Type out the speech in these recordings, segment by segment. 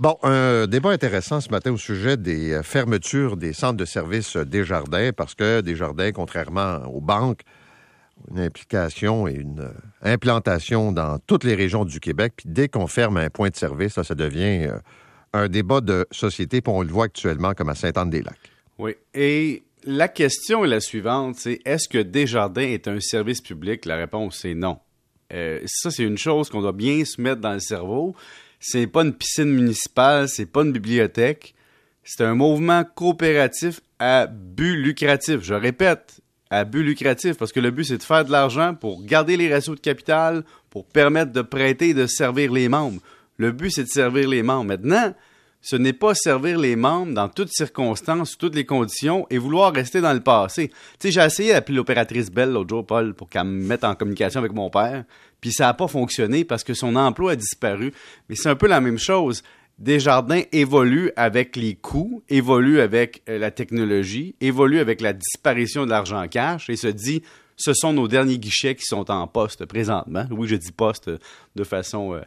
Bon, un débat intéressant ce matin au sujet des euh, fermetures des centres de services Desjardins, parce que Desjardins, contrairement aux banques, une implication et une euh, implantation dans toutes les régions du Québec. Puis dès qu'on ferme un point de service, ça, devient euh, un débat de société, puis on le voit actuellement comme à Sainte-Anne-des-Lacs. Oui. Et la question est la suivante, c'est est-ce que Desjardins est un service public? La réponse est non. ça, c'est une chose qu'on doit bien se mettre dans le cerveau c'est pas une piscine municipale, c'est pas une bibliothèque. C'est un mouvement coopératif à but lucratif. Je répète, à but lucratif, parce que le but, c'est de faire de l'argent pour garder les ratios de capital, pour permettre de prêter et de servir les membres. Le but, c'est de servir les membres. Maintenant, ce n'est pas servir les membres dans toutes circonstances, toutes les conditions et vouloir rester dans le passé. Tu sais, j'ai essayé d'appeler l'opératrice Belle l'autre jour, Paul, pour qu'elle me mette en communication avec mon père, puis ça n'a pas fonctionné parce que son emploi a disparu. Mais c'est un peu la même chose. Desjardins évolue avec les coûts, évolue avec euh, la technologie, évolue avec la disparition de l'argent cash et se dit ce sont nos derniers guichets qui sont en poste présentement. Oui, je dis poste de façon euh,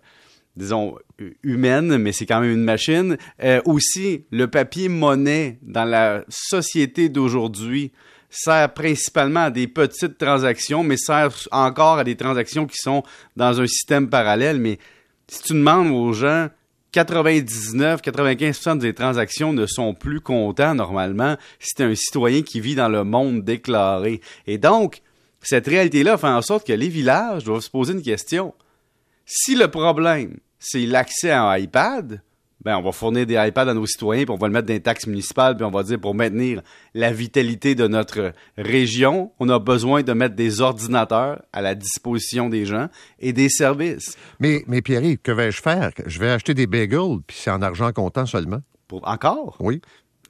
disons, humaine, mais c'est quand même une machine. Euh, aussi, le papier monnaie dans la société d'aujourd'hui sert principalement à des petites transactions, mais sert encore à des transactions qui sont dans un système parallèle. Mais si tu demandes aux gens, 99-95% des transactions ne sont plus contents normalement si c'est un citoyen qui vit dans le monde déclaré. Et donc, cette réalité-là fait en sorte que les villages doivent se poser une question. Si le problème, c'est l'accès à un iPad, ben, on va fournir des iPads à nos citoyens, puis on va le mettre dans les taxes municipales, puis on va dire pour maintenir la vitalité de notre région, on a besoin de mettre des ordinateurs à la disposition des gens et des services. Mais, mais Pierre, que vais-je faire? Je vais acheter des bagels, puis c'est en argent comptant seulement. Pour, encore? Oui.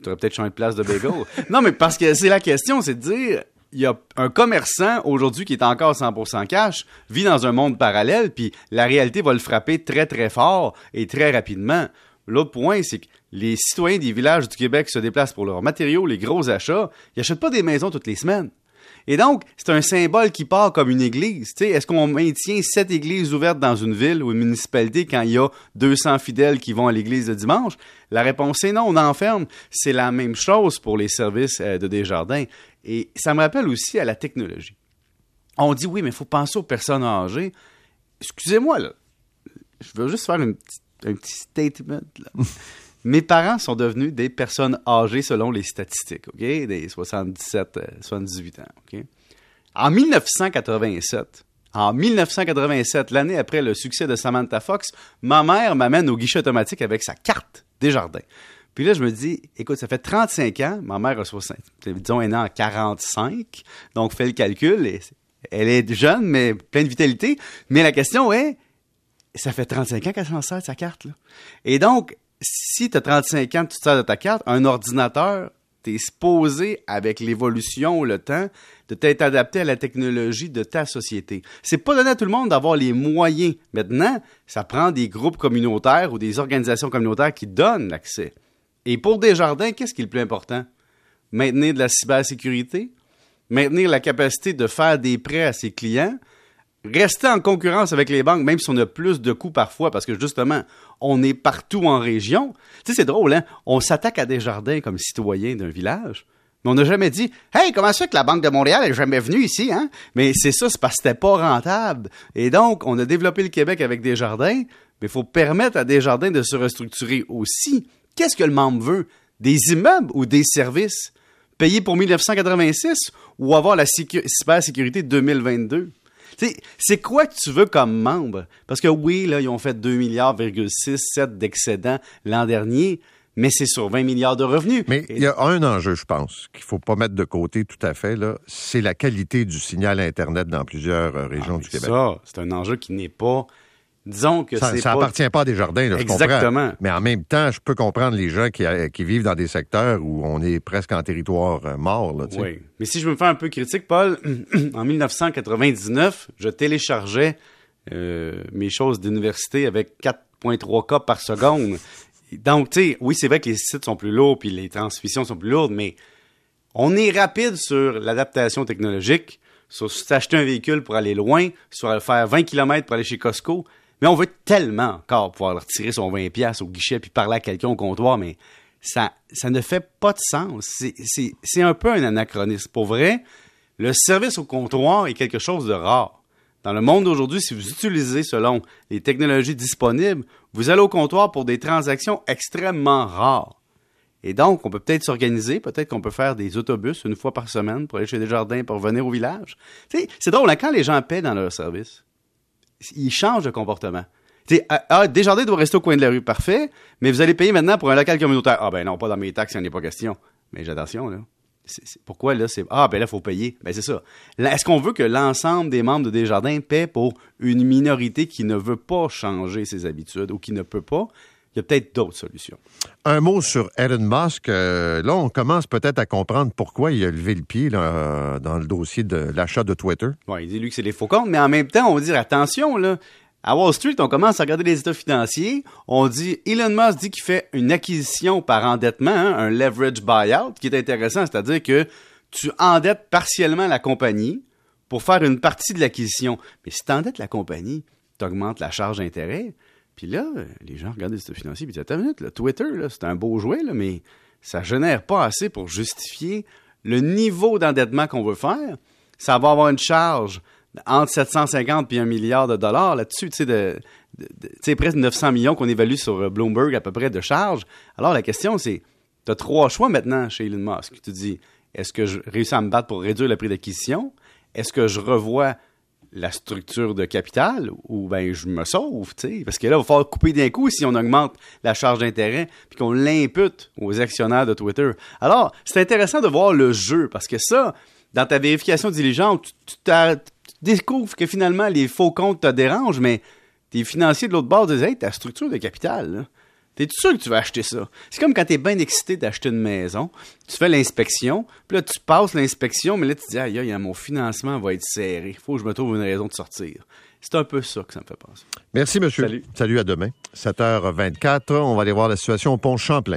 Tu aurais peut-être changé de place de bagels. non, mais parce que c'est la question, c'est de dire, il y a un commerçant aujourd'hui qui est encore 100% cash, vit dans un monde parallèle, puis la réalité va le frapper très très fort et très rapidement. L'autre point, c'est que les citoyens des villages du Québec se déplacent pour leurs matériaux, les gros achats. Ils n'achètent pas des maisons toutes les semaines. Et donc, c'est un symbole qui part comme une église. Est-ce qu'on maintient sept églises ouvertes dans une ville ou une municipalité quand il y a 200 fidèles qui vont à l'église le dimanche? La réponse est non, on enferme. C'est la même chose pour les services euh, de Desjardins. Et ça me rappelle aussi à la technologie. On dit oui, mais il faut penser aux personnes âgées. Excusez-moi, là. Je veux juste faire un petit statement. Mes parents sont devenus des personnes âgées selon les statistiques, OK? Des 77, 78 euh, ans, OK? En 1987, en 1987, l'année après le succès de Samantha Fox, ma mère m'amène au guichet automatique avec sa carte des jardins. Puis là, je me dis, écoute, ça fait 35 ans, ma mère a 60, disons, elle est née en 45, donc fais le calcul, elle est jeune, mais pleine de vitalité. Mais la question est, ça fait 35 ans qu'elle s'en sert sa carte, là. Et donc, si tu as 35 ans, tu te sers de ta carte, un ordinateur, tu es supposé, avec l'évolution, le temps, de t'être adapté à la technologie de ta société. C'est pas donné à tout le monde d'avoir les moyens. Maintenant, ça prend des groupes communautaires ou des organisations communautaires qui donnent l'accès. Et pour Desjardins, qu'est-ce qui est le plus important? Maintenir de la cybersécurité, maintenir la capacité de faire des prêts à ses clients, rester en concurrence avec les banques, même si on a plus de coûts parfois, parce que justement, on est partout en région. Tu sais, c'est drôle, hein? On s'attaque à des jardins comme citoyens d'un village. Mais on n'a jamais dit Hey, comment ça que la Banque de Montréal est jamais venue ici, hein? Mais c'est ça, c'est parce que c'était pas rentable. Et donc, on a développé le Québec avec des jardins, mais il faut permettre à des jardins de se restructurer aussi. Qu'est-ce que le membre veut? Des immeubles ou des services? Payer pour 1986 ou avoir la cybersécurité 2022? C'est quoi que tu veux comme membre? Parce que oui, là, ils ont fait 2 milliards, 7 d'excédent l'an dernier, mais c'est sur 20 milliards de revenus. Mais il y a un enjeu, je pense, qu'il ne faut pas mettre de côté tout à fait, là, c'est la qualité du signal Internet dans plusieurs euh, régions ah, du Québec. Ça, c'est un enjeu qui n'est pas disons que ça, ça appartient pas à des jardins, là, Exactement. Mais en même temps, je peux comprendre les gens qui, euh, qui, vivent dans des secteurs où on est presque en territoire euh, mort. Là, oui. Mais si je me fais un peu critique, Paul, en 1999, je téléchargeais euh, mes choses d'université avec 4.3 K par seconde. Donc, tu sais, oui, c'est vrai que les sites sont plus lourds puis les transmissions sont plus lourdes, mais on est rapide sur l'adaptation technologique, sur s'acheter un véhicule pour aller loin, sur faire 20 km pour aller chez Costco. Mais on veut tellement encore pouvoir retirer son 20$ au guichet puis parler à quelqu'un au comptoir, mais ça, ça ne fait pas de sens. C'est un peu un anachronisme. Pour vrai, le service au comptoir est quelque chose de rare. Dans le monde d'aujourd'hui, si vous utilisez selon les technologies disponibles, vous allez au comptoir pour des transactions extrêmement rares. Et donc, on peut peut-être s'organiser, peut-être qu'on peut faire des autobus une fois par semaine pour aller chez Desjardins pour revenir au village. c'est drôle, hein, quand les gens paient dans leur service, ils changent de comportement. ah, ah, Desjardins doit rester au coin de la rue, parfait, mais vous allez payer maintenant pour un local communautaire. Ah ben non, pas dans mes taxes, il n'y en a pas question. Mais j'ai attention, là. pourquoi là, c'est. Ah, ben là, il faut payer. Ben c'est ça. Est-ce qu'on veut que l'ensemble des membres de Desjardins paient pour une minorité qui ne veut pas changer ses habitudes ou qui ne peut pas? Il y a peut-être d'autres solutions. Un mot sur Elon Musk. Euh, là, on commence peut-être à comprendre pourquoi il a levé le pied dans le dossier de l'achat de Twitter. Oui, il dit lui que c'est les faux comptes, mais en même temps, on va dire attention, là. À Wall Street, on commence à regarder les états financiers. On dit, Elon Musk dit qu'il fait une acquisition par endettement, hein, un leverage buyout, qui est intéressant, c'est-à-dire que tu endettes partiellement la compagnie pour faire une partie de l'acquisition. Mais si tu endettes la compagnie, tu augmentes la charge d'intérêt. Puis là, les gens regardent les états financiers et disent Attends une minute, Twitter, c'est un beau jouet, mais ça génère pas assez pour justifier le niveau d'endettement qu'on veut faire. Ça va avoir une charge entre 750 et 1 milliard de dollars là-dessus, tu sais, de, presque 900 millions qu'on évalue sur Bloomberg à peu près de charge. Alors la question, c'est tu as trois choix maintenant chez Elon Musk. Tu dis est-ce que je réussis à me battre pour réduire le prix d'acquisition? Est-ce que je revois la structure de capital ou ben je me sauve, tu parce que là, il va falloir couper d'un coup si on augmente la charge d'intérêt puis qu'on l'impute aux actionnaires de Twitter. Alors, c'est intéressant de voir le jeu parce que ça, dans ta vérification diligente, tu, découvres que finalement les faux comptes te dérangent, mais tes financiers de l'autre bord disent Hey, ta structure de capital, là, T'es sûr que tu vas acheter ça? C'est comme quand t'es bien excité d'acheter une maison, tu fais l'inspection, puis là, tu passes l'inspection, mais là, tu te dis, aïe, aïe, mon financement va être serré. Il faut que je me trouve une raison de sortir. C'est un peu ça que ça me fait penser. Merci, monsieur. Salut. Salut, à demain. 7h24, on va aller voir la situation au pont Champlain.